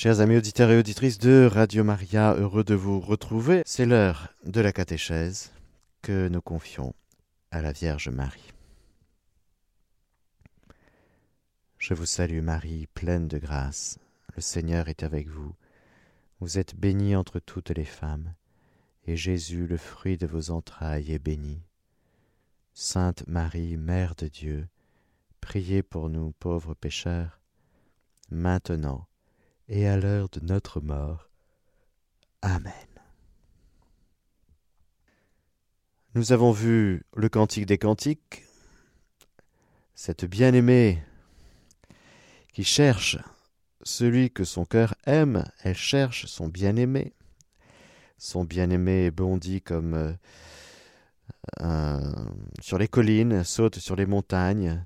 Chers amis auditeurs et auditrices de Radio Maria, heureux de vous retrouver. C'est l'heure de la catéchèse que nous confions à la Vierge Marie. Je vous salue Marie, pleine de grâce. Le Seigneur est avec vous. Vous êtes bénie entre toutes les femmes, et Jésus, le fruit de vos entrailles, est béni. Sainte Marie, Mère de Dieu, priez pour nous pauvres pécheurs, maintenant et à l'heure de notre mort. Amen. Nous avons vu le Cantique des Cantiques, cette bien-aimée qui cherche celui que son cœur aime, elle cherche son bien-aimé. Son bien-aimé bondit comme euh, sur les collines, saute sur les montagnes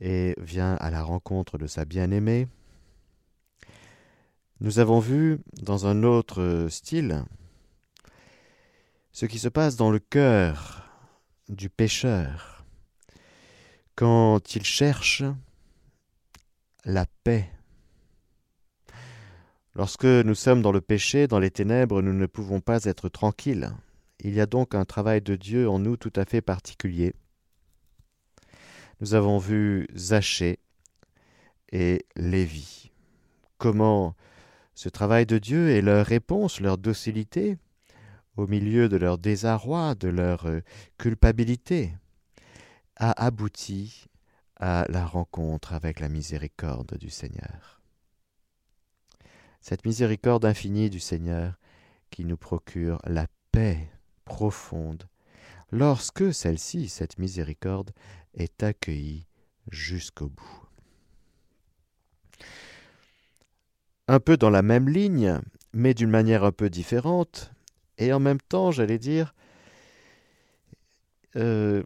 et vient à la rencontre de sa bien-aimée. Nous avons vu dans un autre style ce qui se passe dans le cœur du pécheur quand il cherche la paix. Lorsque nous sommes dans le péché, dans les ténèbres, nous ne pouvons pas être tranquilles. Il y a donc un travail de Dieu en nous tout à fait particulier. Nous avons vu Zachée et Lévi. Comment ce travail de Dieu et leur réponse, leur docilité, au milieu de leur désarroi, de leur euh, culpabilité, a abouti à la rencontre avec la miséricorde du Seigneur. Cette miséricorde infinie du Seigneur qui nous procure la paix profonde lorsque celle-ci, cette miséricorde, est accueillie jusqu'au bout. Un peu dans la même ligne, mais d'une manière un peu différente, et en même temps, j'allais dire, euh,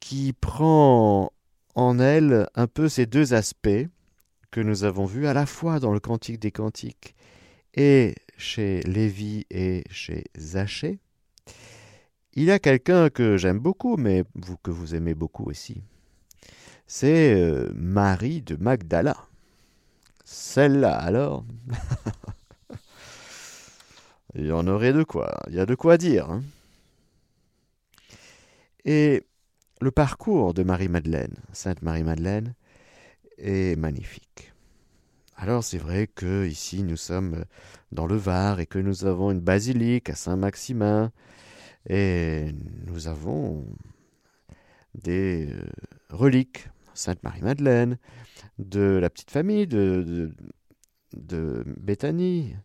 qui prend en elle un peu ces deux aspects que nous avons vus à la fois dans le Cantique des Cantiques et chez Lévi et chez Zachée. Il y a quelqu'un que j'aime beaucoup, mais que vous aimez beaucoup aussi. C'est euh, Marie de Magdala. Celle-là, alors Il y en aurait de quoi. Il y a de quoi dire. Hein. Et le parcours de Marie-Madeleine, Sainte Marie-Madeleine, est magnifique. Alors c'est vrai que ici nous sommes dans le Var et que nous avons une basilique à Saint-Maximin et nous avons des euh, reliques, Sainte Marie-Madeleine, de la petite famille de, Béthanie,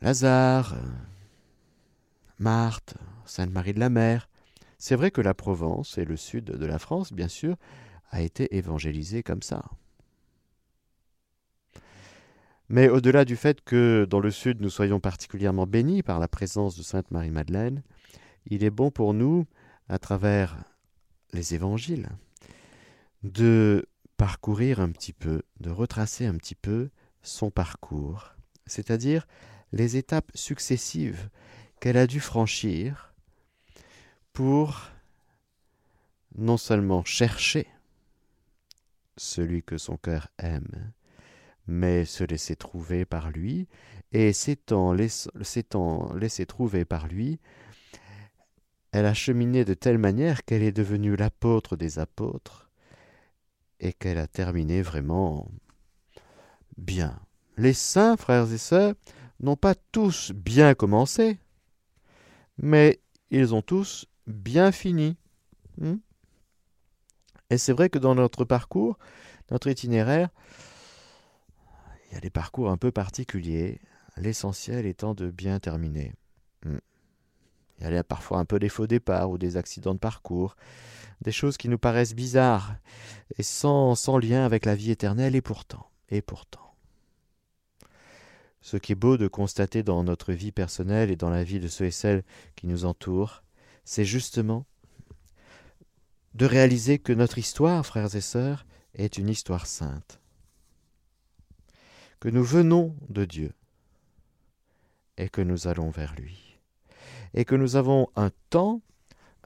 Lazare, Marthe, Sainte-Marie de la Mer. C'est vrai que la Provence et le sud de la France, bien sûr, a été évangélisé comme ça. Mais au-delà du fait que dans le sud nous soyons particulièrement bénis par la présence de Sainte Marie-Madeleine, il est bon pour nous, à travers les évangiles, de parcourir un petit peu, de retracer un petit peu son parcours, c'est-à-dire les étapes successives qu'elle a dû franchir pour non seulement chercher celui que son cœur aime, mais se laisser trouver par lui, et s'étant laissé trouver par lui, elle a cheminé de telle manière qu'elle est devenue l'apôtre des apôtres, et qu'elle a terminé vraiment bien. Les saints, frères et sœurs, n'ont pas tous bien commencé, mais ils ont tous bien fini. Hmm? et c'est vrai que dans notre parcours, notre itinéraire, il y a des parcours un peu particuliers, l'essentiel étant de bien terminer. Hmm. Il y a parfois un peu des faux départs ou des accidents de parcours, des choses qui nous paraissent bizarres et sans, lien avec la vie éternelle, et pourtant, et pourtant. Ce qui est beau de constater dans notre vie personnelle et dans la vie de ceux et celles qui nous entourent, c'est justement de réaliser que notre histoire, frères et sœurs, est une histoire sainte, que nous venons de Dieu et que nous allons vers lui, et que nous avons un temps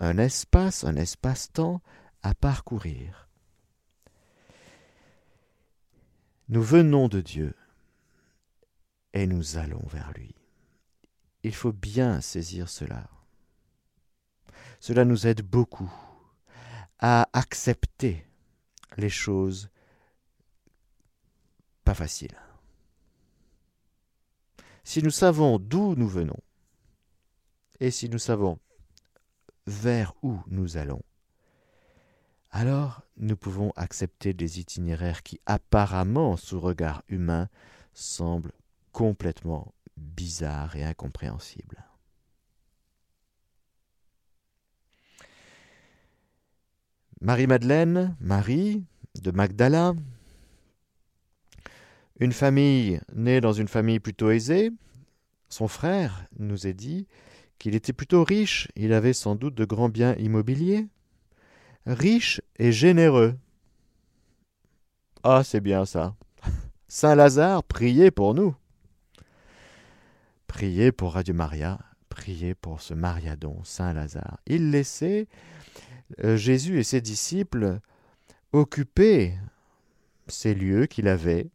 un espace, un espace-temps à parcourir. Nous venons de Dieu, et nous allons vers lui. Il faut bien saisir cela. Cela nous aide beaucoup à accepter les choses pas faciles. Si nous savons d'où nous venons, et si nous savons vers où nous allons, alors nous pouvons accepter des itinéraires qui apparemment, sous regard humain, semblent complètement bizarres et incompréhensibles. Marie-Madeleine, Marie de Magdala, une famille née dans une famille plutôt aisée, son frère nous est dit qu'il était plutôt riche, il avait sans doute de grands biens immobiliers, riche et généreux. Ah, c'est bien ça. Saint Lazare, priez pour nous. Priez pour Radio Maria, priez pour ce Mariadon, Saint Lazare. Il laissait euh, Jésus et ses disciples occuper ces lieux qu'il avait.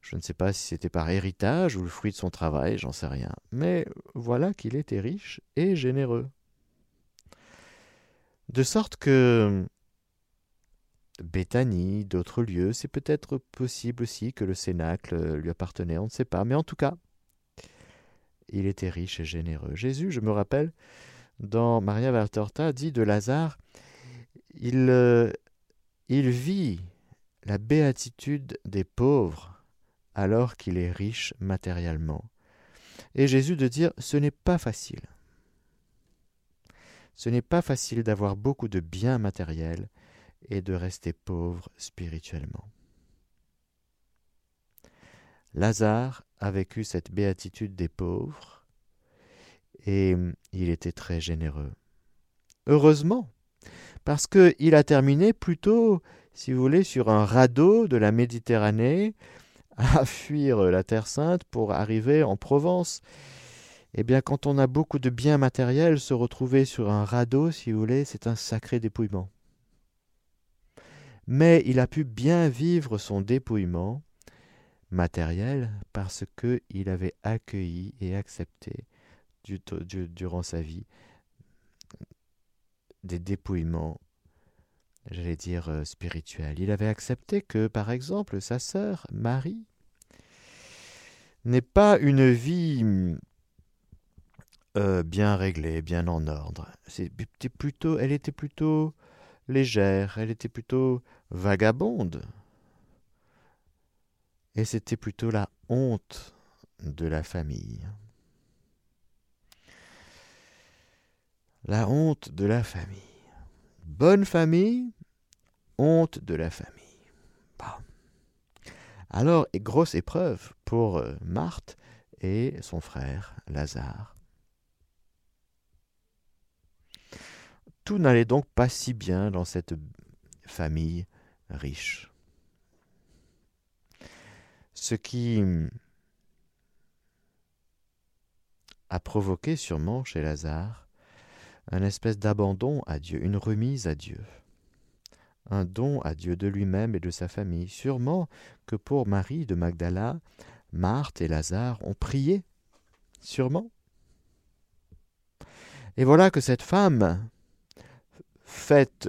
Je ne sais pas si c'était par héritage ou le fruit de son travail, j'en sais rien. Mais voilà qu'il était riche et généreux. De sorte que Béthanie, d'autres lieux, c'est peut-être possible aussi que le Cénacle lui appartenait, on ne sait pas. Mais en tout cas, il était riche et généreux. Jésus, je me rappelle, dans Maria Valtorta, dit de Lazare, il, euh, il vit la béatitude des pauvres alors qu'il est riche matériellement. Et Jésus de dire, ce n'est pas facile. Ce n'est pas facile d'avoir beaucoup de biens matériels et de rester pauvre spirituellement. Lazare a vécu cette béatitude des pauvres et il était très généreux. Heureusement, parce qu'il a terminé plutôt, si vous voulez, sur un radeau de la Méditerranée, à fuir la Terre Sainte pour arriver en Provence. Eh bien, quand on a beaucoup de biens matériels, se retrouver sur un radeau, si vous voulez, c'est un sacré dépouillement. Mais il a pu bien vivre son dépouillement matériel parce qu'il avait accueilli et accepté durant sa vie des dépouillements, j'allais dire, euh, spirituels. Il avait accepté que, par exemple, sa sœur, Marie, n'ait pas une vie euh, bien réglée, bien en ordre. C'était plutôt, elle était plutôt légère, elle était plutôt vagabonde. Et c'était plutôt la honte de la famille. la honte de la famille. Bonne famille, honte de la famille. Alors, grosse épreuve pour euh, Marthe et son frère Lazare. Tout n'allait donc pas si bien dans cette famille riche. Ce qui a provoqué sûrement chez Lazare un espèce d'abandon à Dieu, une remise à Dieu, un don à Dieu de lui-même et de sa famille. Sûrement que pour Marie de Magdala, Marthe et Lazare ont prié, sûrement. Et voilà que cette femme, faite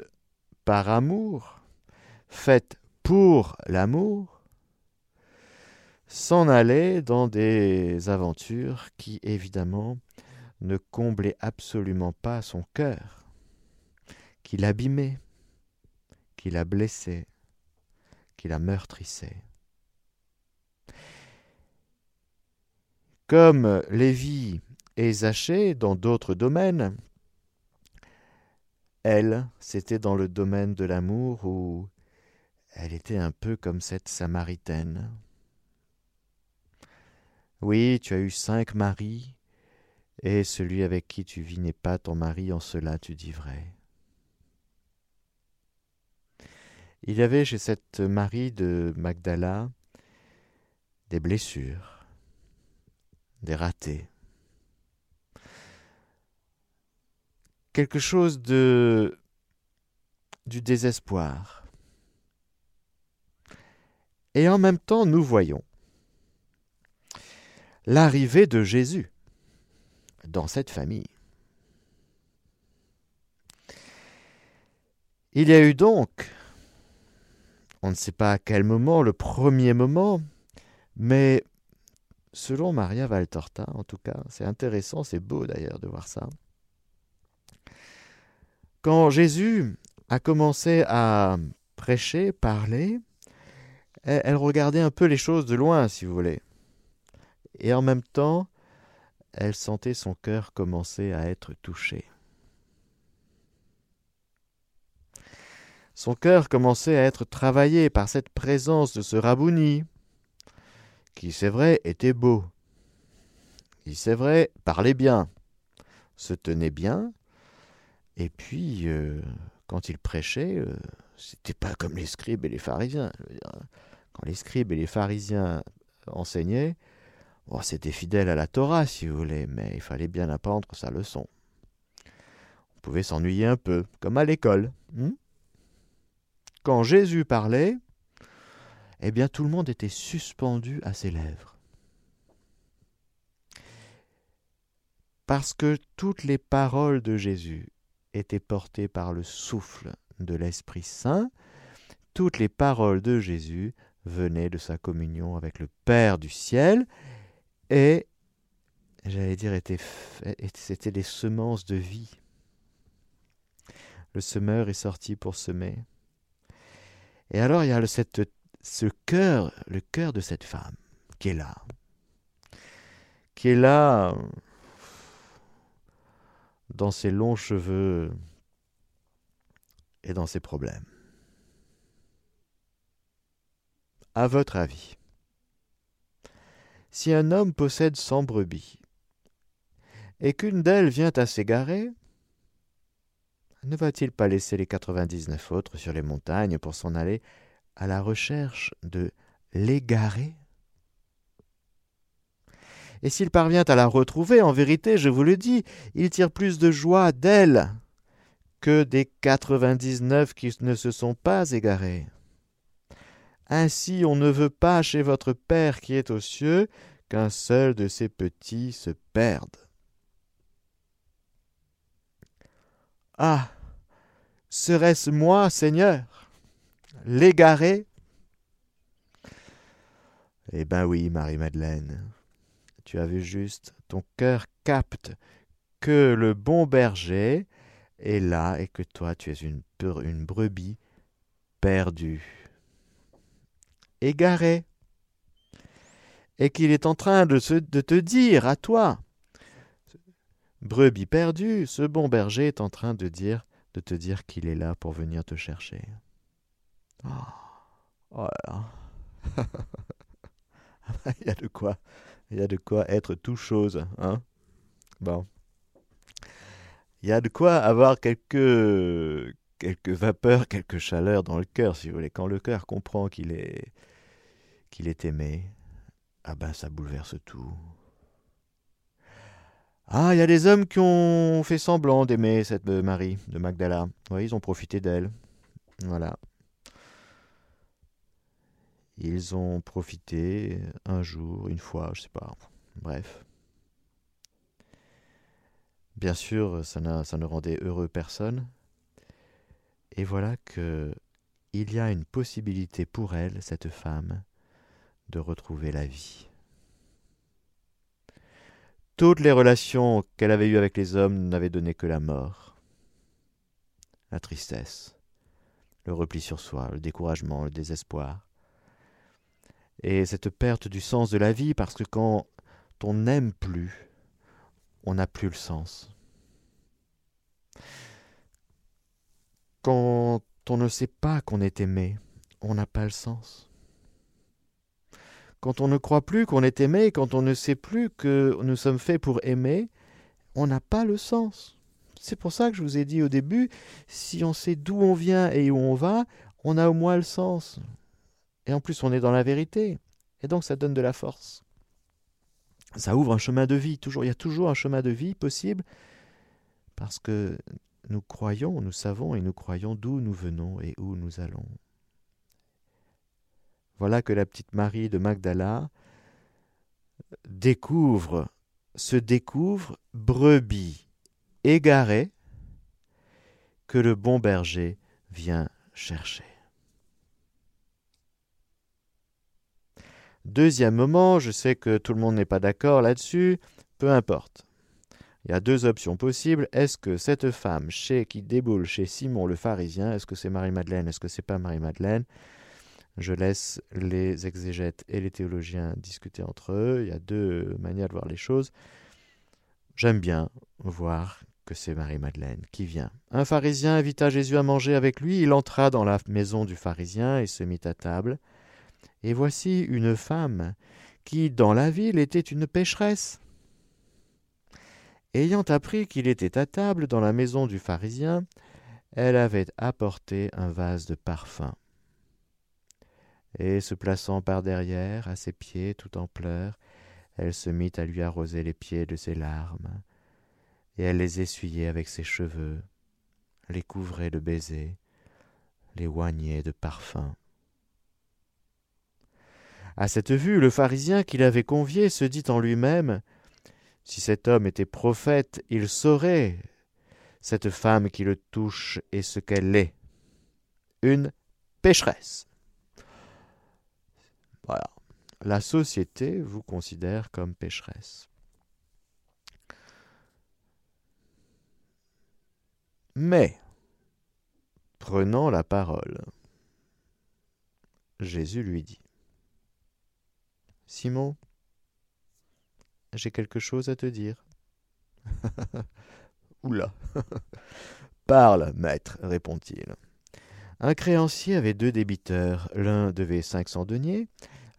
par amour, faite pour l'amour, s'en allait dans des aventures qui, évidemment, ne comblait absolument pas son cœur, qui l'abîmait, qui la blessait, qui la meurtrissait. Comme Lévi et Zachée dans d'autres domaines, elle, c'était dans le domaine de l'amour où elle était un peu comme cette Samaritaine. Oui, tu as eu cinq maris, et celui avec qui tu vis n'est pas ton mari, en cela tu dis vrai. Il y avait chez cette Marie de Magdala des blessures, des ratés, quelque chose de du désespoir. Et en même temps, nous voyons l'arrivée de Jésus dans cette famille. Il y a eu donc, on ne sait pas à quel moment, le premier moment, mais selon Maria Valtorta, en tout cas, c'est intéressant, c'est beau d'ailleurs de voir ça. Quand Jésus a commencé à prêcher, parler, elle, regardait un peu les choses de loin, si vous voulez. Et en même temps, elle sentait son cœur commencer à être touché. Son cœur commençait à être travaillé par cette présence de ce Rabouni, qui, c'est vrai, était beau, qui, c'est vrai, parlait bien, se tenait bien, et puis, euh, quand il prêchait, euh, c'était pas comme les scribes et les pharisiens. Quand les scribes et les pharisiens enseignaient, bon, c'était fidèle à la Torah, si vous voulez, mais il fallait bien apprendre sa leçon. On pouvait s'ennuyer un peu, comme à l'école. Hmm quand Jésus parlait, eh bien tout le monde était suspendu à ses lèvres. Parce que toutes les paroles de Jésus étaient portées par le souffle de l'Esprit Saint, toutes les paroles de Jésus venaient de sa communion avec le Père du ciel et, j'allais dire, c'était des semences de vie. Le semeur est sorti pour semer. Et alors il y a ce cœur, le cœur de cette femme qui est là, qui est là dans ses longs cheveux et dans ses problèmes. À votre avis, si un homme possède cent brebis et qu'une d'elles vient à s'égarer, ne va-t-il pas laisser les quatre-vingt-dix-neuf autres sur les montagnes pour s'en aller à la recherche de l'égarer Et s'il parvient à la retrouver, en vérité, je vous le dis, il tire plus de joie d'elle que des quatre-vingt-dix-neuf qui ne se sont pas égarés. Ainsi on ne veut pas chez votre Père qui est aux cieux qu'un seul de ses petits se perde. Ah Serait-ce moi, Seigneur L'égaré? Eh ben oui, Marie-Madeleine. Tu as vu juste, ton cœur capte que le bon berger est là et que toi tu es une, brebis perdue, égarée, et qu'il est en train de te dire à toi, Brebis perdue, ce bon berger est en train de dire de te dire qu'il est là pour venir te chercher. Oh, il y a de quoi, il y a de quoi être tout chose, hein. Bon, il y a de quoi avoir quelques quelques vapeurs, quelques chaleurs dans le cœur, si vous voulez. Quand le cœur comprend qu'il est qu'il est aimé, ah ben ça bouleverse tout. Ah, il y a des hommes qui ont fait semblant d'aimer cette Marie de Magdala. Oui, ils ont profité d'elle. Voilà. Ils ont profité un jour, une fois, je sais pas. Bref. Bien sûr, ça, ça ne rendait heureux personne. Et voilà que il y a une possibilité pour elle, cette femme, de retrouver la vie. Toutes les relations qu'elle avait eues avec les hommes n'avaient donné que la mort, la tristesse, le repli sur soi, le découragement, le désespoir. Et cette perte du sens de la vie, parce que quand on n'aime plus, on n'a plus le sens. Quand on ne sait pas qu'on est aimé, on n'a pas le sens quand on ne croit plus qu'on est aimé, quand on ne sait plus que nous sommes faits pour aimer, on n'a pas le sens. C'est pour ça que je vous ai dit au début, si on sait d'où on vient et où on va, on a au moins le sens. Et en plus, on est dans la vérité. Et donc, ça donne de la force. Ça ouvre un chemin de vie. Toujours, il y a toujours un chemin de vie possible parce que nous croyons, nous savons et nous croyons d'où nous venons et où nous allons. Voilà que la petite Marie de Magdala découvre, se découvre brebis égarée que le bon berger vient chercher. Deuxième moment, je sais que tout le monde n'est pas d'accord là-dessus, peu importe. Il y a deux options possibles. Est-ce que cette femme chez, qui déboule chez Simon le pharisien, est-ce que c'est Marie-Madeleine, est-ce que c'est pas Marie-Madeleine? Je laisse les exégètes et les théologiens discuter entre eux. Il y a deux manières de voir les choses. J'aime bien voir que c'est Marie-Madeleine qui vient. Un pharisien invita Jésus à manger avec lui. Il entra dans la maison du pharisien et se mit à table. Et voici une femme qui, dans la ville, était une pécheresse. Ayant appris qu'il était à table dans la maison du pharisien, elle avait apporté un vase de parfum. Et se plaçant par derrière, à ses pieds, tout en pleurs, elle se mit à lui arroser les pieds de ses larmes, et elle les essuyait avec ses cheveux, les couvrait de baisers, les oignait de parfum. À cette vue, le pharisien qui l'avait convié se dit en lui-même Si cet homme était prophète, il saurait cette femme qui le touche et ce qu'elle est. Une pécheresse. Voilà. La société vous considère comme pécheresse. Mais, prenant la parole, Jésus lui dit Simon, j'ai quelque chose à te dire. Oula. Parle, maître, répond-il. Un créancier avait deux débiteurs. L'un devait cinq cents deniers,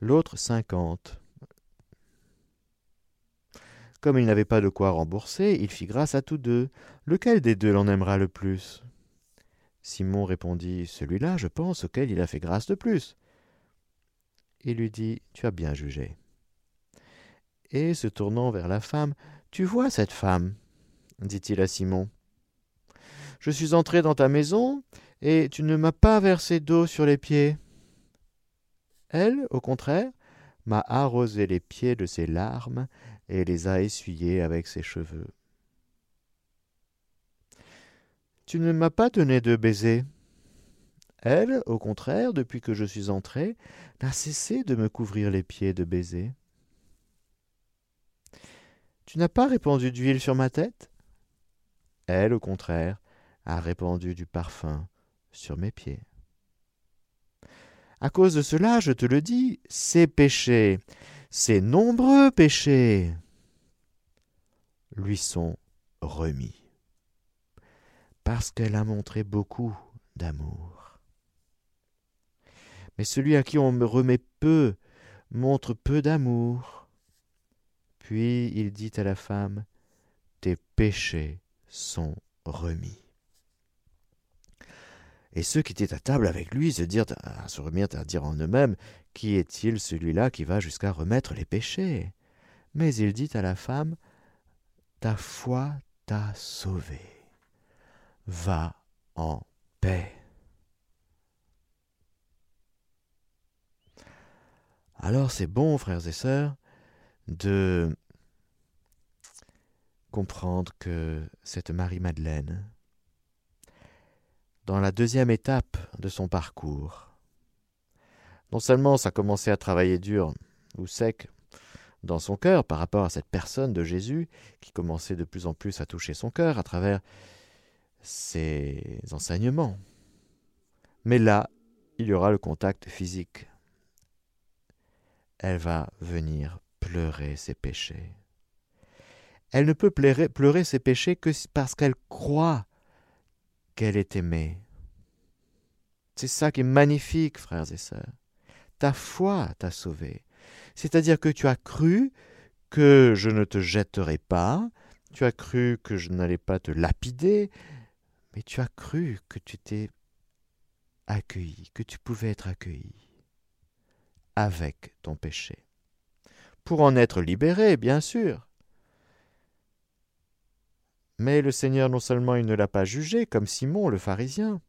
l'autre cinquante. Comme il n'avait pas de quoi rembourser, il fit grâce à tous deux. Lequel des deux l'en aimera le plus? Simon répondit Celui-là, je pense, auquel il a fait grâce de plus. Il lui dit Tu as bien jugé. Et se tournant vers la femme Tu vois cette femme? dit-il à Simon. Je suis entré dans ta maison, et tu ne m'as pas versé d'eau sur les pieds. Elle, au contraire, m'a arrosé les pieds de ses larmes et les a essuyés avec ses cheveux. Tu ne m'as pas donné de baiser. Elle, au contraire, depuis que je suis entré, n'a cessé de me couvrir les pieds de baisers. Tu n'as pas répandu d'huile sur ma tête? Elle, au contraire, a répandu du parfum sur mes pieds. À cause de cela, je te le dis, ces péchés, ces nombreux péchés, lui sont remis, parce qu'elle a montré beaucoup d'amour. Mais celui à qui on me remet peu montre peu d'amour. Puis il dit à la femme, Tes péchés sont remis. Et ceux qui étaient à table avec lui se, dirent, se remirent à dire en eux-mêmes, Qui est-il celui-là qui va jusqu'à remettre les péchés? Mais il dit à la femme, Ta foi t'a sauvé. Va en paix. Alors c'est bon, frères et sœurs, de comprendre que cette Marie-Madeleine, dans la deuxième étape de son parcours, non seulement ça commençait à travailler dur ou sec dans son cœur par rapport à cette personne de Jésus qui commençait de plus en plus à toucher son cœur à travers ses enseignements. Mais là, il y aura le contact physique elle va venir pleurer ses péchés. Elle ne peut pleurer, ses péchés que parce qu'elle croit qu'elle est aimée. C'est ça qui est magnifique, frères et sœurs. Ta foi t'a sauvé. C'est-à-dire que tu as cru que je ne te jetterai pas, tu as cru que je n'allais pas te lapider, mais tu as cru que tu t'es accueilli, que tu pouvais être accueilli avec ton péché. Pour en être libéré, bien sûr. Mais le Seigneur non seulement il ne l'a pas jugé comme Simon le pharisien,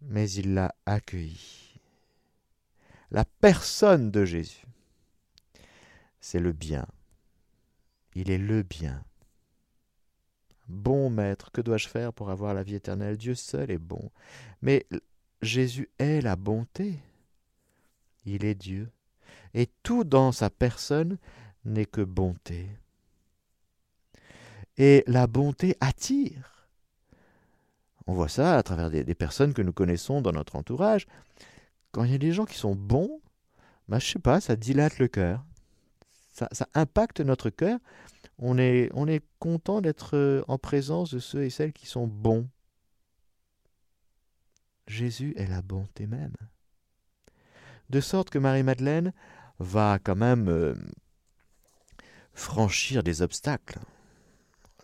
mais il l'a accueilli. La personne de Jésus. c'est le bien. Il est le bien. Bon maître, que dois-je faire pour avoir la vie éternelle? Dieu seul est bon. Mais Jésus est la bonté. Il est Dieu. Et tout dans sa personne n'est que bonté. Et la bonté attire. On voit ça à travers des, personnes que nous connaissons dans notre entourage. Quand il y a des gens qui sont bons, bah, je sais pas, ça dilate le cœur. Ça, impacte notre cœur on est, on est content d'être euh, en présence de ceux et celles qui sont bons. Jésus est la bonté même. De sorte que Marie-Madeleine va quand même euh, franchir des obstacles.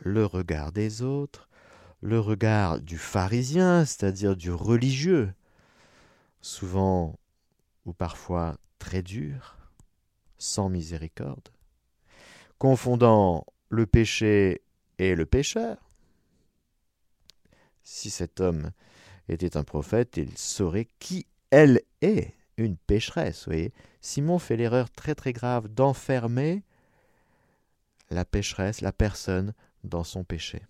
Le regard des autres, le regard du pharisien, c'est-à-dire du religieux, souvent ou parfois très dur, sans miséricorde confondant le péché et le pécheur. Si cet homme était un prophète, il saurait qui elle est, une pécheresse. Voyez. Simon fait l'erreur très très grave d'enfermer la pécheresse, la personne, dans son péché.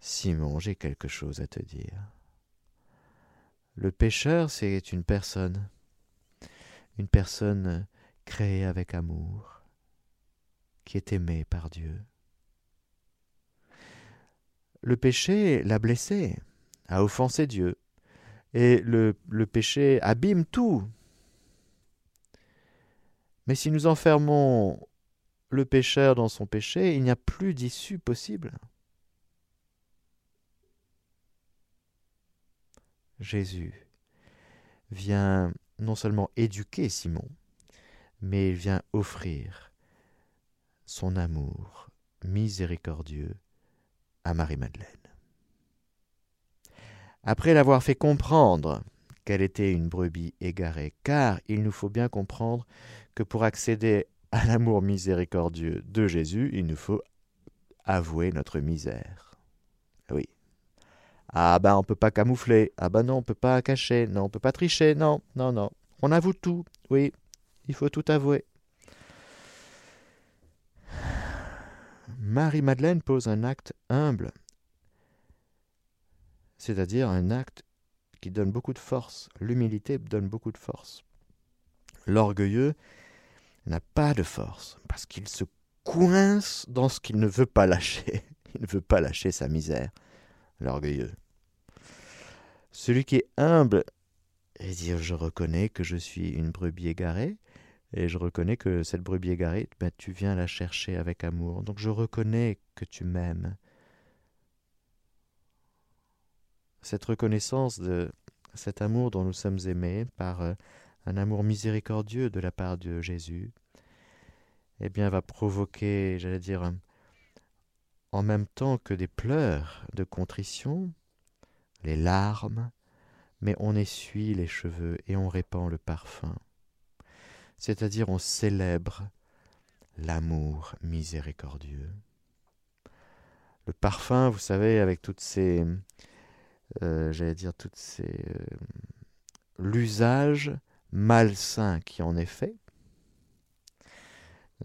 Simon, j'ai quelque chose à te dire. Le pécheur, c'est une personne, une personne créée avec amour, qui est aimé par Dieu. Le péché l'a blessé, a offensé Dieu, et le péché abîme tout. Mais si nous enfermons le pécheur dans son péché, il n'y a plus d'issue possible. Jésus vient non seulement éduquer Simon, mais il vient offrir son amour miséricordieux à Marie-Madeleine. Après l'avoir fait comprendre qu'elle était une brebis égarée, car il nous faut bien comprendre que pour accéder à l'amour miséricordieux de Jésus, il nous faut avouer notre misère. Oui. Ah ben on peut pas camoufler. Ah ben non, on peut pas cacher. Non, on peut pas tricher. Non, non, non. On avoue tout. Oui, il faut tout avouer. Marie-Madeleine pose un acte humble, c'est-à-dire un acte qui donne beaucoup de force. L'humilité donne beaucoup de force. L'orgueilleux n'a pas de force parce qu'il se coince dans ce qu'il ne veut pas lâcher. Il ne veut pas lâcher sa misère, l'orgueilleux. Celui qui est humble et dire je reconnais que je suis une brebis égarée, et je reconnais que cette brebis égarée, ben, tu viens la chercher avec amour. Donc je reconnais que tu m'aimes. Cette reconnaissance de cet amour dont nous sommes aimés par euh, un amour miséricordieux de la part de Jésus, eh bien va provoquer, j'allais dire, en même temps que des pleurs de contrition, les larmes, mais on essuie les cheveux et on répand le parfum c'est-à-dire on célèbre l'amour miséricordieux. Le parfum, vous savez, avec toutes ces, euh, j'allais dire, toutes ces, euh, l'usage malsain qui en est fait,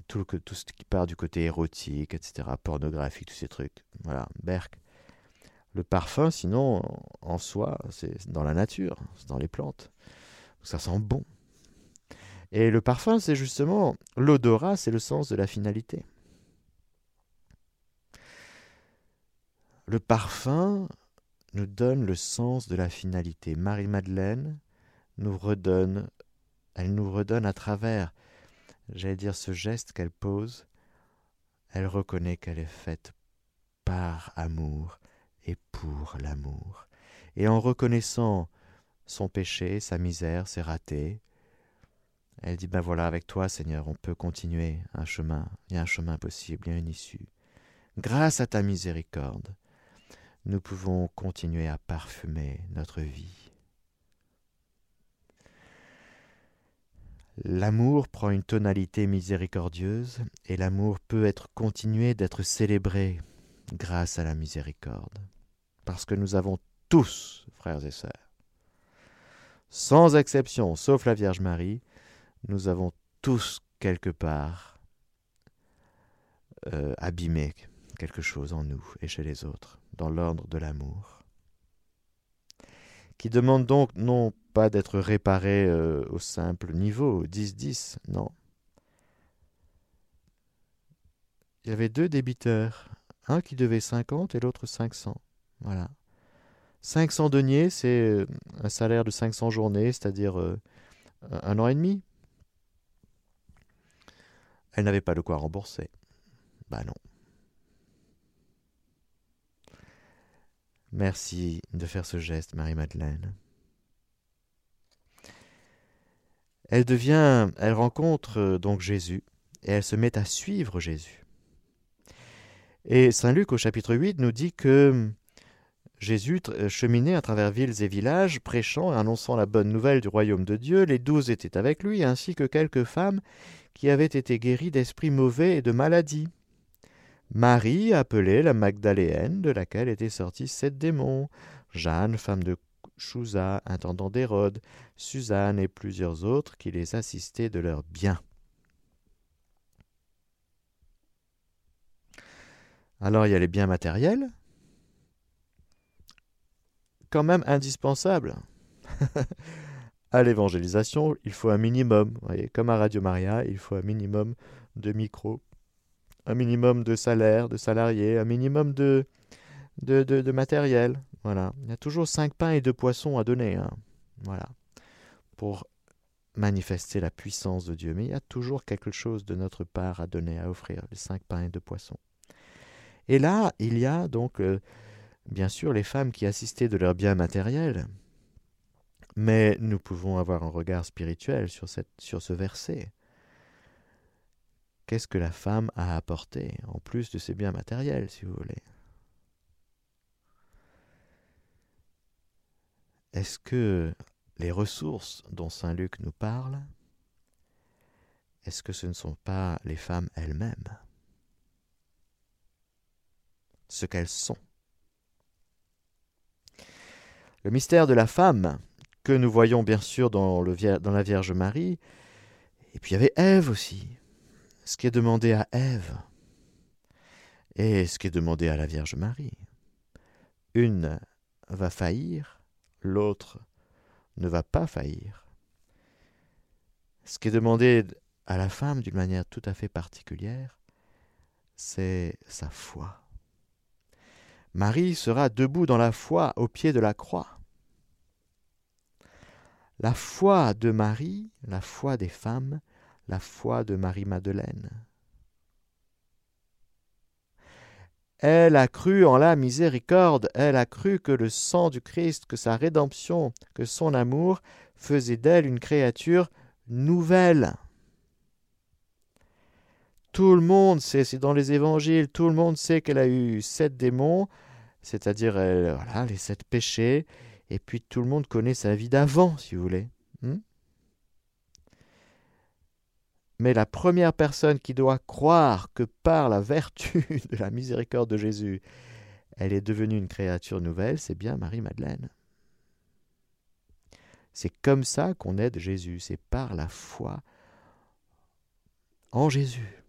tout, tout ce qui part du côté érotique, etc., pornographique, tous ces trucs. Voilà, Berk. Le parfum, sinon, en soi, c'est dans la nature, c'est dans les plantes. Ça sent bon. Et le parfum, c'est justement l'odorat, c'est le sens de la finalité. Le parfum nous donne le sens de la finalité. Marie-Madeleine nous redonne, elle nous redonne à travers, j'allais dire, ce geste qu'elle pose, elle reconnaît qu'elle est faite par amour et pour l'amour. Et en reconnaissant son péché, sa misère, ses ratés, elle dit, ben voilà, avec toi, Seigneur, on peut continuer un chemin. Il y a un chemin possible, il y a une issue. Grâce à ta miséricorde, nous pouvons continuer à parfumer notre vie. L'amour prend une tonalité miséricordieuse et l'amour peut être continué d'être célébré grâce à la miséricorde. Parce que nous avons tous, frères et sœurs, sans exception, sauf la Vierge Marie, nous avons tous quelque part euh, abîmer quelque chose en nous et chez les autres, dans l'ordre de l'amour, qui demande donc non pas d'être réparé euh, au simple niveau, 10-10, non. Il y avait deux débiteurs, un qui devait 50 et l'autre 500. Voilà. 500 deniers, c'est euh, un salaire de 500 journées, c'est-à-dire euh, un an et demi. Elle n'avait pas de quoi rembourser. Bah non. Merci de faire ce geste, Marie-Madeleine. Elle devient, elle rencontre euh, donc Jésus et elle se met à suivre Jésus. Et Saint Luc au chapitre 8 nous dit que Jésus euh, cheminait à travers villes et villages, prêchant et annonçant la bonne nouvelle du royaume de Dieu. Les douze étaient avec lui, ainsi que quelques femmes qui avaient été guéries d'esprits mauvais et de maladies. Marie, appelée la Magdaléenne, de laquelle étaient sortis sept démons, Jeanne, femme de Chouza, intendant d'Hérode, Suzanne et plusieurs autres qui les assistaient de leurs biens. Alors il y a les biens matériels, quand même indispensable. à l'évangélisation, il faut un minimum. Comme à Radio Maria, il faut un minimum de micros, un minimum de salaire, de salariés, un minimum de, de, matériel. Voilà. Il y a toujours cinq pains et deux poissons à donner. Hein. Voilà. Pour manifester la puissance de Dieu. Mais il y a toujours quelque chose de notre part à donner, à offrir, les cinq pains et deux poissons. Et là, il y a donc euh, bien sûr les femmes qui assistaient de leurs biens matériels. Mais nous pouvons avoir un regard spirituel sur, cette, sur ce verset. Qu'est-ce que la femme a apporté, en plus de ses biens matériels, si vous voulez? Est-ce que les ressources dont Saint Luc nous parle, est-ce que ce ne sont pas les femmes elles-mêmes? Ce qu'elles sont. Le mystère de la femme, que nous voyons bien sûr dans, dans la Vierge Marie, et puis il y avait Ève aussi, ce qui est demandé à Ève, et ce qui est demandé à la Vierge Marie. Une va faillir, l'autre ne va pas faillir. Ce qui est demandé à la femme d'une manière tout à fait particulière, c'est sa foi. Marie sera debout dans la foi au pied de la croix. La foi de Marie, la foi des femmes, la foi de Marie-Madeleine. Elle a cru en la miséricorde, elle a cru que le sang du Christ, que sa rédemption, que son amour faisait d'elle une créature nouvelle. Tout le monde sait, c'est dans les évangiles, tout le monde sait qu'elle a eu sept démons, c'est-à-dire les sept péchés, et puis tout le monde connaît sa vie d'avant, si vous voulez. Hmm? Mais la première personne qui doit croire que par la vertu de la miséricorde de Jésus, elle est devenue une créature nouvelle, c'est bien Marie-Madeleine. C'est comme ça qu'on aide Jésus, c'est par la foi en Jésus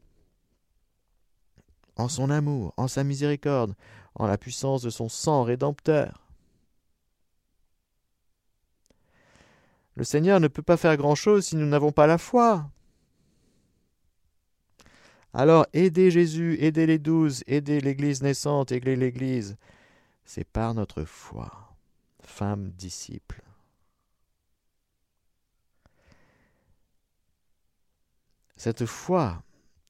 en son amour, en sa miséricorde, en la puissance de son sang rédempteur. Le Seigneur ne peut pas faire grand-chose si nous n'avons pas la foi. Alors aidez Jésus, aidez les douze, aidez l'Église naissante, aidez l'Église. C'est par notre foi, femme disciple. Cette foi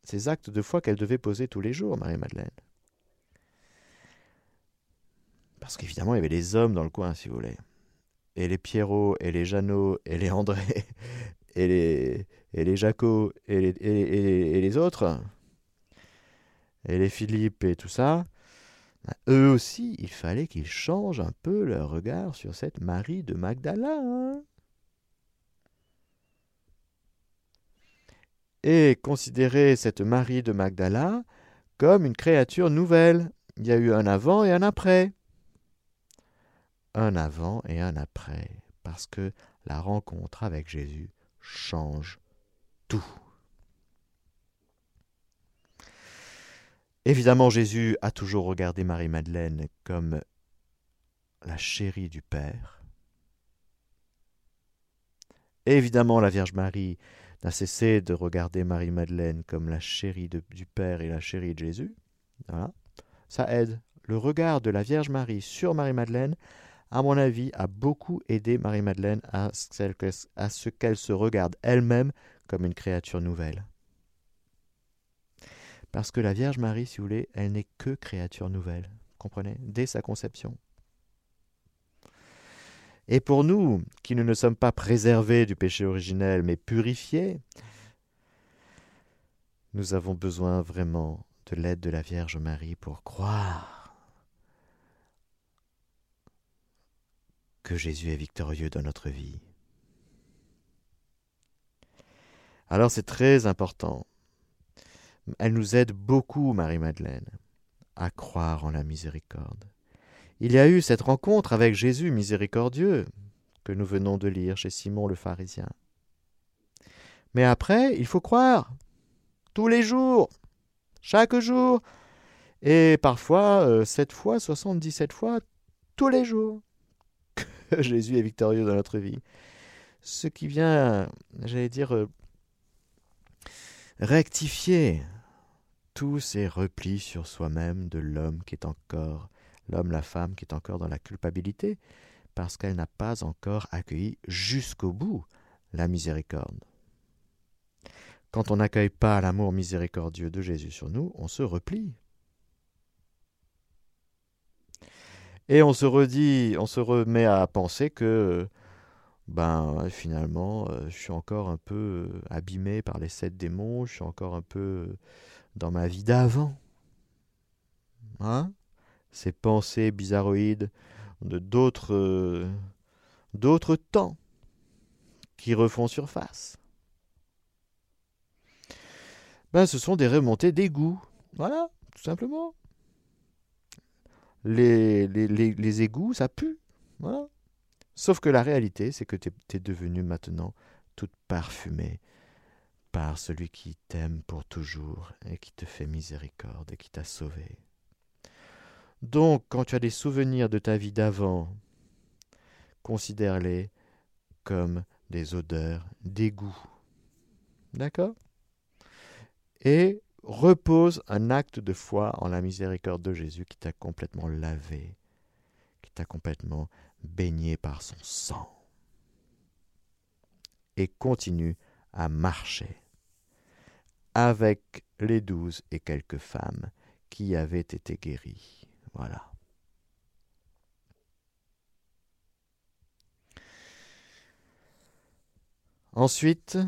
ces actes de foi qu'elle devait poser tous les jours, Marie-Madeleine. Parce qu'évidemment, il y avait des hommes dans le coin, si vous voulez. Et les Pierrot, et les Jeannot, et les André, et les, et les Jaco, et les, et, les autres, et les Philippe, et tout ça, ben, eux aussi, il fallait qu'ils changent un peu leur regard sur cette Marie de Magdala. Hein. et considérer cette Marie de Magdala comme une créature nouvelle. Il y a eu un avant et un après. Un avant et un après, parce que la rencontre avec Jésus change tout. Évidemment, Jésus a toujours regardé Marie-Madeleine comme la chérie du Père. Évidemment, la Vierge Marie n'a cessé de regarder Marie-Madeleine comme la chérie du Père et la chérie de Jésus. Voilà. Ça aide. Le regard de la Vierge Marie sur Marie-Madeleine, à mon avis, a beaucoup aidé Marie-Madeleine à ce qu'elle se regarde elle-même comme une créature nouvelle. Parce que la Vierge Marie, si vous voulez, elle n'est que créature nouvelle. Comprenez? Dès sa conception. Et pour nous, qui ne, sommes pas préservés du péché originel, mais purifiés, nous avons besoin vraiment de l'aide de la Vierge Marie pour croire que Jésus est victorieux dans notre vie. Alors c'est très important elle nous aide beaucoup, Marie-Madeleine, à croire en la miséricorde. Il y a eu cette rencontre avec Jésus miséricordieux que nous venons de lire chez Simon le pharisien. Mais après, il faut croire, tous les jours, chaque jour, et parfois euh, sept fois, soixante-dix-sept fois, tous les jours, que Jésus est victorieux dans notre vie. Ce qui vient, j'allais dire, euh, rectifier tous ces replis sur soi-même de l'homme qui est encore, l'homme, la femme qui est encore dans la culpabilité, parce qu'elle n'a pas encore accueilli jusqu'au bout la miséricorde. Quand on n'accueille pas l'amour miséricordieux de Jésus sur nous, on se replie. Et on se redit, on se remet à penser que ben finalement, euh, je suis encore un peu abîmé par les sept démons, je suis encore un peu dans ma vie d'avant. Hein? Ces pensées bizarroïdes de d'autres d'autres temps qui refont surface. Ben, ce sont des remontées d'égout. Voilà, tout simplement. Les, les, les, égouts, ça pue. Voilà. Sauf que la réalité, c'est que tu es, devenu maintenant toute parfumée par celui qui t'aime pour toujours et qui te fait miséricorde et qui t'a sauvé. Donc, quand tu as des souvenirs de ta vie d'avant, considère-les comme des odeurs d'égout. D'accord? Et repose un acte de foi en la miséricorde de Jésus qui t'a complètement lavé, qui t'a complètement baigné par son sang. Et continue à marcher avec les douze et quelques femmes qui avaient été guéries. Voilà. Ensuite,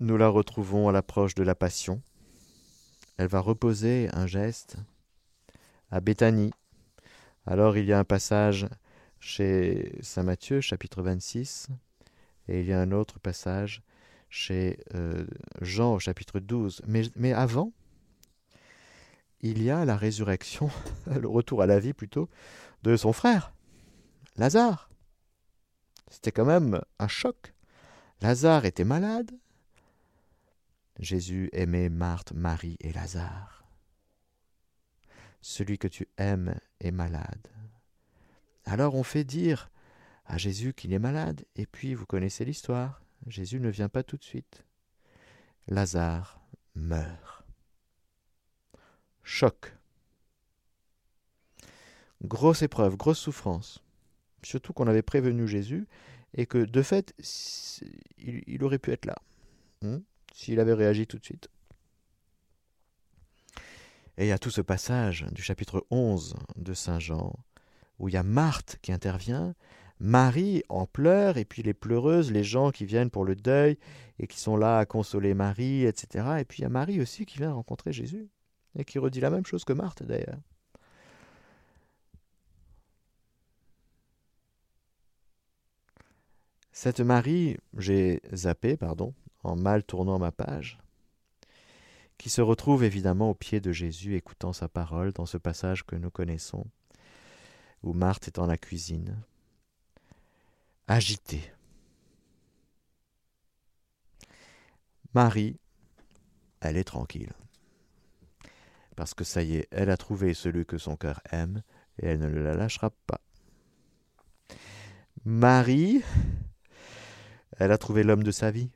nous la retrouvons à l'approche de la Passion. Elle va reposer un geste à Béthanie, alors il y a un passage chez Saint Matthieu, chapitre 26, et il y a un autre passage chez euh, Jean, chapitre 12. Mais, mais avant, il y a la résurrection, le retour à la vie plutôt, de son frère, Lazare. C'était quand même un choc. Lazare était malade. Jésus aimait Marthe, Marie et Lazare. Celui que tu aimes est malade. Alors on fait dire à Jésus qu'il est malade, et puis vous connaissez l'histoire. Jésus ne vient pas tout de suite. Lazare meurt. Choc. Grosse épreuve, grosse souffrance. Surtout qu'on avait prévenu Jésus et que de fait, il, aurait pu être là, hein, s'il avait réagi tout de suite. Et il y a tout ce passage du chapitre 11 de Saint Jean, où il y a Marthe qui intervient, Marie en pleurs, et puis les pleureuses, les gens qui viennent pour le deuil, et qui sont là à consoler Marie, etc. Et puis il y a Marie aussi qui vient rencontrer Jésus, et qui redit la même chose que Marthe d'ailleurs. Cette Marie, j'ai zappé, pardon, en mal tournant ma page, qui se retrouve évidemment au pied de Jésus écoutant sa parole dans ce passage que nous connaissons, où Marthe est dans la cuisine, agitée. Marie, elle est tranquille. parce que ça y est, elle a trouvé celui que son cœur aime, et elle ne le lâchera pas. Marie, elle a trouvé l'homme de sa vie.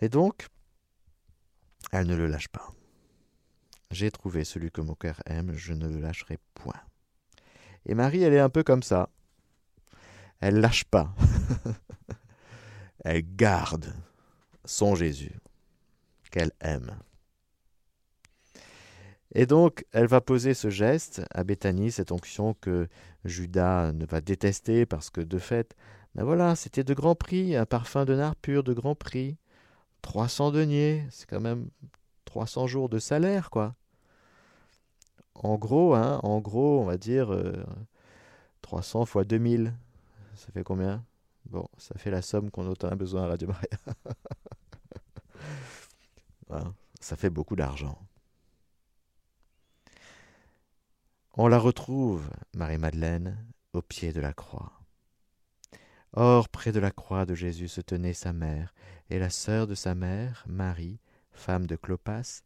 Et donc, elle ne le lâche pas. J'ai trouvé celui que mon cœur aime, je ne le lâcherai point. Et Marie, elle est un peu comme ça. Elle lâche pas. elle garde son Jésus qu'elle aime. Et donc, elle va poser ce geste à Béthanie, cette onction que Judas ne va détester parce que de fait, ben voilà, c'était de grand prix, un parfum de nard pur de grand prix. 300 deniers, c'est quand même 300 jours de salaire, quoi. En gros, hein, en gros, on va dire 300 euh, fois 2000. Ça fait combien? Bon, ça fait la somme qu'on a besoin à Radio Maria. ça fait beaucoup d'argent. On la retrouve, Marie-Madeleine, au pied de la croix. Or, près de la croix de Jésus se tenait sa mère, et la sœur de sa mère, Marie, femme de Clopas,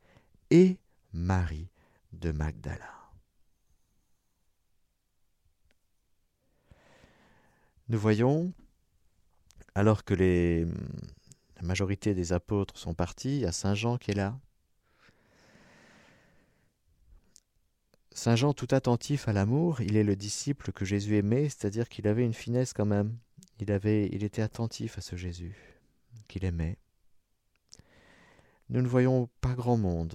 et Marie de Magdala. Nous voyons, alors que la majorité des apôtres sont partis, il y a Saint Jean qui est là, Saint Jean, tout attentif à l'amour, il est le disciple que Jésus aimait, c'est-à-dire qu'il avait une finesse quand même. Il, avait, il était attentif à ce Jésus qu'il aimait. Nous ne voyons pas grand monde.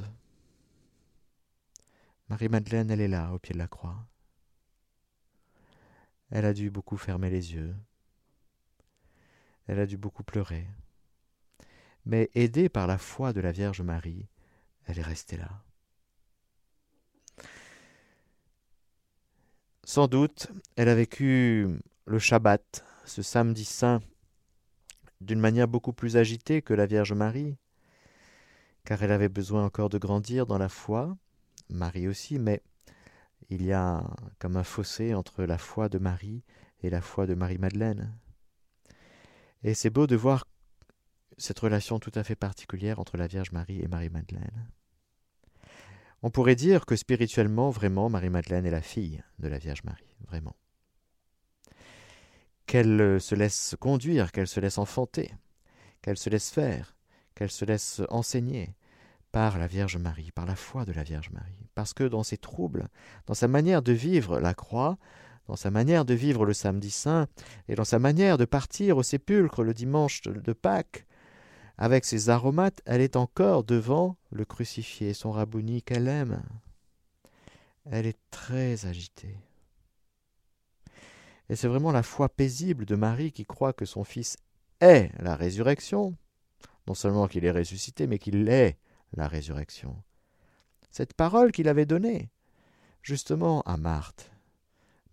Marie-Madeleine, elle est là, au pied de la croix. Elle a dû beaucoup fermer les yeux. Elle a dû beaucoup pleurer. Mais aidée par la foi de la Vierge Marie, elle est restée là. Sans doute, elle a vécu le Shabbat, ce samedi saint, d'une manière beaucoup plus agitée que la Vierge Marie, car elle avait besoin encore de grandir dans la foi, Marie aussi, mais il y a comme un fossé entre la foi de Marie et la foi de Marie-Madeleine. Et c'est beau de voir cette relation tout à fait particulière entre la Vierge Marie et Marie-Madeleine. On pourrait dire que spirituellement, vraiment, Marie-Madeleine est la fille de la Vierge Marie, vraiment. Qu'elle euh, se laisse conduire, qu'elle se laisse enfanter, qu'elle se laisse faire, qu'elle se laisse enseigner par la Vierge Marie, par la foi de la Vierge Marie. Parce que dans ses troubles, dans sa manière de vivre la croix, dans sa manière de vivre le samedi saint, et dans sa manière de partir au sépulcre le dimanche de Pâques, avec ses aromates, elle est encore devant le crucifié, son rabouni qu'elle aime. Elle est très agitée. Et c'est vraiment la foi paisible de Marie qui croit que son Fils est la résurrection, non seulement qu'il est ressuscité, mais qu'il est la résurrection. Cette parole qu'il avait donnée, justement, à Marthe.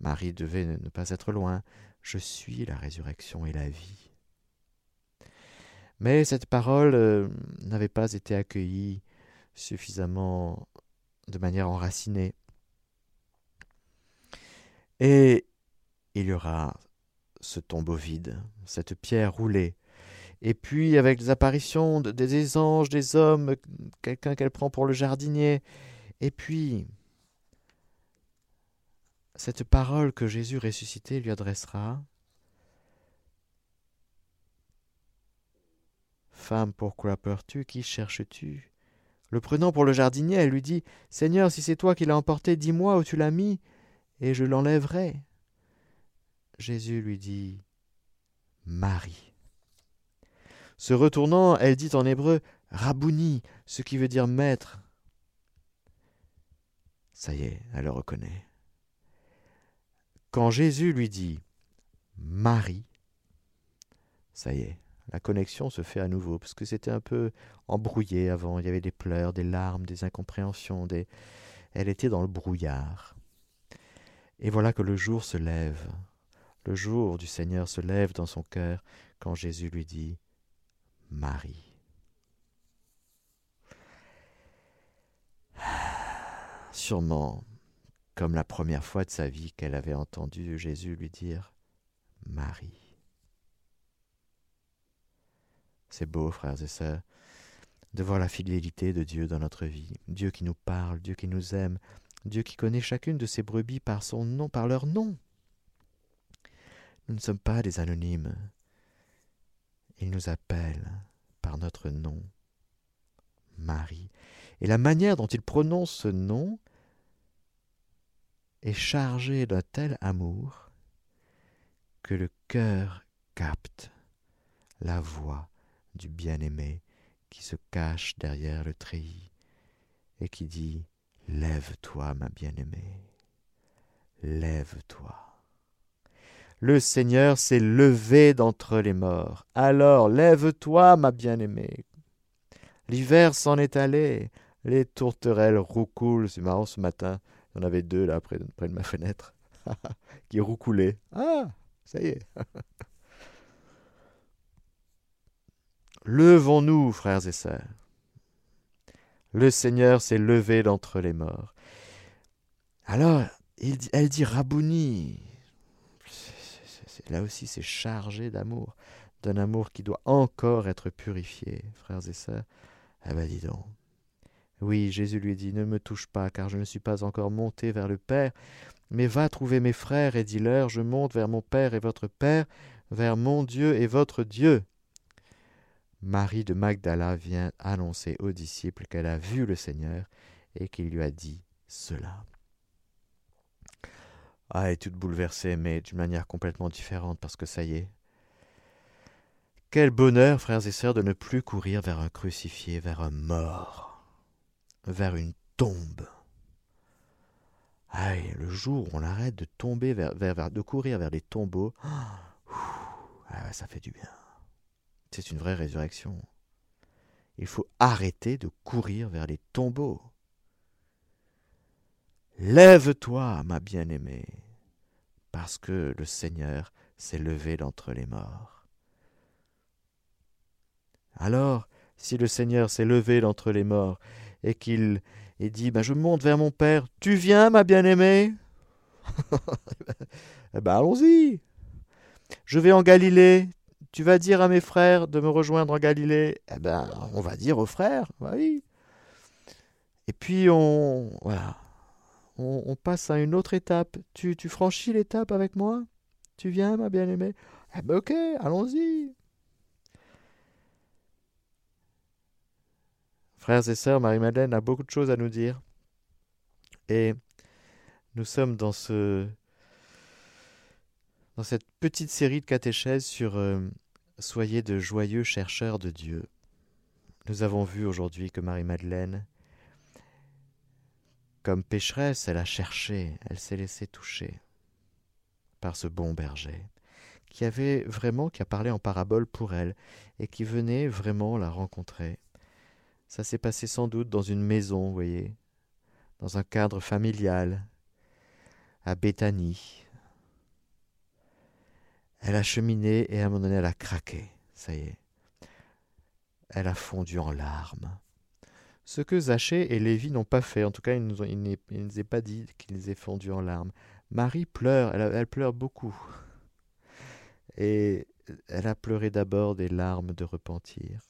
Marie devait ne pas être loin. Je suis la résurrection et la vie. Mais cette parole euh, n'avait pas été accueillie suffisamment de manière enracinée. Et il y aura ce tombeau vide, cette pierre roulée, et puis avec les apparitions des anges, des hommes, quelqu'un qu'elle prend pour le jardinier, et puis cette parole que Jésus ressuscité lui adressera, Femme, pourquoi pleures-tu? Qui cherches-tu? Le prenant pour le jardinier, elle lui dit Seigneur, si c'est toi qui l'as emporté, dis-moi où tu l'as mis, et je l'enlèverai. Jésus lui dit Marie. Se retournant, elle dit en hébreu Rabouni, ce qui veut dire maître. Ça y est, elle le reconnaît. Quand Jésus lui dit Marie, ça y est, la connexion se fait à nouveau, parce que c'était un peu embrouillé avant, il y avait des pleurs, des larmes, des incompréhensions, elle était dans le brouillard. Et voilà que le jour se lève, le jour du Seigneur se lève dans son cœur quand Jésus lui dit Marie. Sûrement comme la première fois de sa vie qu'elle avait entendu Jésus lui dire Marie. C'est beau, frères et sœurs. de voir la fidélité de Dieu dans notre vie, Dieu qui nous parle, Dieu qui nous aime, Dieu qui connaît chacune de ses brebis par son nom, par leur nom. Nous ne sommes pas des anonymes. Il nous appelle par notre nom, Marie. Et la manière dont il prononce ce nom est chargée d'un tel amour que le cœur capte la voix du bien-aimé qui se cache derrière le treillis et qui dit Lève-toi, ma bien-aimée, lève-toi. Le Seigneur s'est levé d'entre les morts. Alors lève-toi, ma bien-aimée. L'hiver s'en est allé. Les tourterelles roucoulent. C'est marrant ce matin. Il y en avait deux là près de, ma fenêtre qui roucoulaient. Ah, ça y est. Levons-nous, frères et sœurs. Le Seigneur s'est levé d'entre les morts. Alors, elle dit Rabouni. Là aussi, c'est chargé d'amour, d'un amour qui doit encore être purifié, frères et sœurs. Ah ben dis donc. Oui, Jésus lui dit, ne me touche pas, car je ne suis pas encore monté vers le Père, mais va trouver mes frères et dis-leur, je monte vers mon Père et votre Père, vers mon Dieu et votre Dieu. Marie de Magdala vient annoncer aux disciples qu'elle a vu le Seigneur et qu'il lui a dit cela. Ah, est toute bouleversée, mais d'une manière complètement différente, parce que ça y est. Quel bonheur, frères et sœurs, de ne plus courir vers un crucifié, vers un mort, vers une tombe. Aïe, le jour où on arrête de tomber vers, vers, de courir vers les tombeaux, ah, ça fait du bien. C'est une vraie résurrection. Il faut arrêter de courir vers les tombeaux. Lève-toi, ma bien-aimée, parce que le Seigneur s'est levé d'entre les morts. Alors, si le Seigneur s'est levé d'entre les morts et qu'il ait dit ben, Je monte vers mon Père, tu viens, ma bien-aimée? Eh ben, allons-y. Je vais en Galilée, tu vas dire à mes frères de me rejoindre en Galilée Eh ben, on va dire aux frères, bah oui. Et puis on, voilà, on, passe à une autre étape. Tu, franchis l'étape avec moi? Tu viens, ma bien-aimée? Eh ben, ok, allons-y. Frères et sœurs, Marie-Madeleine a beaucoup de choses à nous dire. Et nous sommes dans ce dans cette petite série de catéchèses sur euh, Soyez de joyeux chercheurs de Dieu. Nous avons vu aujourd'hui que Marie-Madeleine, comme pécheresse, elle a cherché, elle s'est laissée toucher par ce bon berger, qui avait vraiment, qui a parlé en parabole pour elle, et qui venait vraiment la rencontrer. Ça s'est passé sans doute dans une maison, vous voyez, dans un cadre familial, à Béthanie, elle a cheminé et à un moment donné, elle a craqué. Ça y est. Elle a fondu en larmes. Ce que Zachée et Lévi n'ont pas fait, en tout cas, ils ne nous, ont, pas dit qu'ils aient fondu en larmes. Marie pleure, elle, pleure beaucoup. Et elle a pleuré d'abord des larmes de repentir,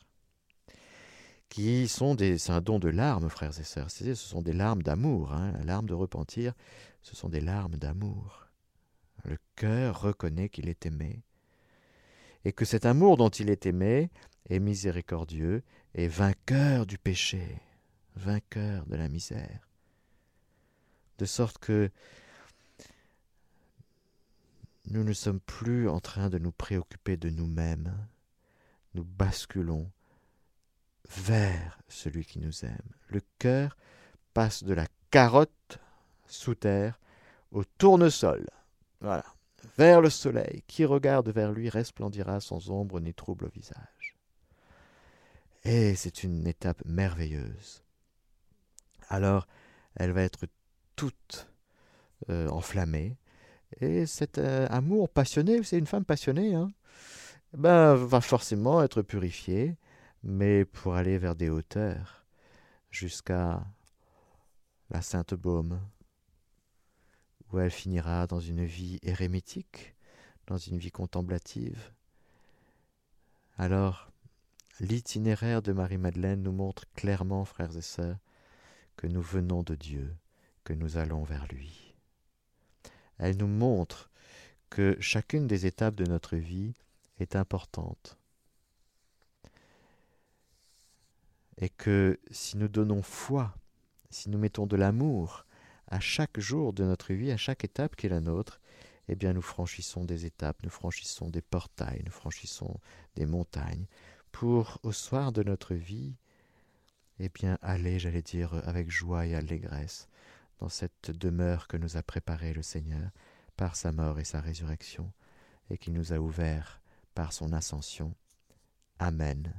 qui sont des, c'est un don de larmes, frères et sœurs. Ce sont des larmes d'amour. Hein. Larmes de repentir, ce sont des larmes d'amour. Le cœur reconnaît qu'il est aimé, et que cet amour dont il est aimé est miséricordieux et vainqueur du péché, vainqueur de la misère. De sorte que nous ne sommes plus en train de nous préoccuper de nous-mêmes, nous basculons vers celui qui nous aime. Le cœur passe de la carotte sous terre au tournesol. Voilà. Vers le soleil, qui regarde vers lui resplendira sans ombre ni trouble au visage. Et c'est une étape merveilleuse. Alors, elle va être toute euh, enflammée. Et cet euh, amour passionné, c'est une femme passionnée, hein, ben, va forcément être purifiée, mais pour aller vers des hauteurs, jusqu'à la Sainte Baume, où elle finira dans une vie érémitique, dans une vie contemplative. Alors, l'itinéraire de Marie-Madeleine nous montre clairement, frères et sœurs, que nous venons de Dieu, que nous allons vers lui. Elle nous montre que chacune des étapes de notre vie est importante. Et que si nous donnons foi, si nous mettons de l'amour à chaque jour de notre vie, à chaque étape qui est la nôtre, eh bien nous franchissons des étapes, nous franchissons des portails, nous franchissons des montagnes, pour au soir de notre vie, eh bien aller, j'allais dire, avec joie et allégresse, dans cette demeure que nous a préparée le Seigneur par sa mort et sa résurrection, et qui nous a ouvert par son ascension. Amen.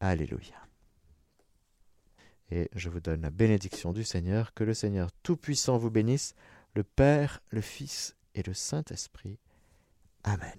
Alléluia. Et je vous donne la bénédiction du Seigneur, que le Seigneur Tout-Puissant vous bénisse, le Père, le Fils et le Saint-Esprit. Amen.